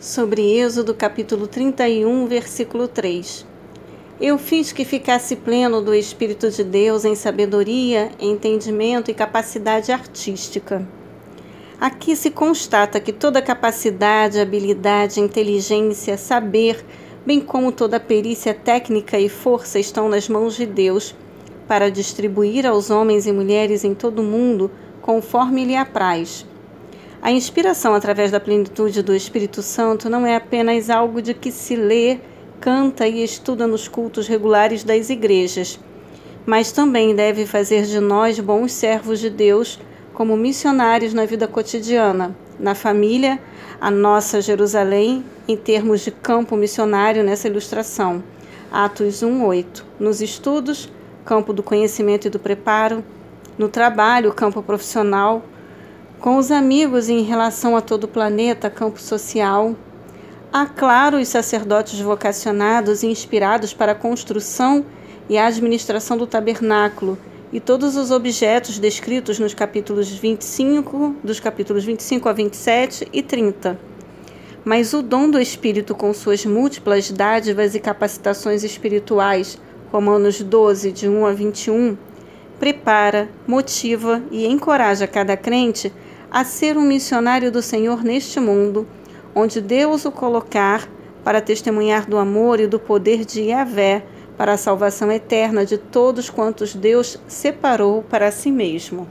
sobre Êxodo capítulo 31, versículo 3. Eu fiz que ficasse pleno do Espírito de Deus em sabedoria, entendimento e capacidade artística. Aqui se constata que toda capacidade, habilidade, inteligência, saber, bem como toda perícia técnica e força estão nas mãos de Deus para distribuir aos homens e mulheres em todo o mundo conforme lhe apraz. A inspiração através da plenitude do Espírito Santo não é apenas algo de que se lê, canta e estuda nos cultos regulares das igrejas, mas também deve fazer de nós bons servos de Deus, como missionários na vida cotidiana, na família, a nossa Jerusalém, em termos de campo missionário nessa ilustração. Atos 1:8. Nos estudos, campo do conhecimento e do preparo, no trabalho, campo profissional, com os amigos em relação a todo o planeta, campo social. Há, claro, os sacerdotes vocacionados e inspirados para a construção e a administração do tabernáculo e todos os objetos descritos nos capítulos 25, dos capítulos 25 a 27 e 30. Mas o dom do Espírito, com suas múltiplas dádivas e capacitações espirituais, Romanos 12, de 1 a 21, prepara, motiva e encoraja cada crente a ser um missionário do Senhor neste mundo, onde Deus o colocar para testemunhar do amor e do poder de Yahvé para a salvação eterna de todos quantos Deus separou para si mesmo.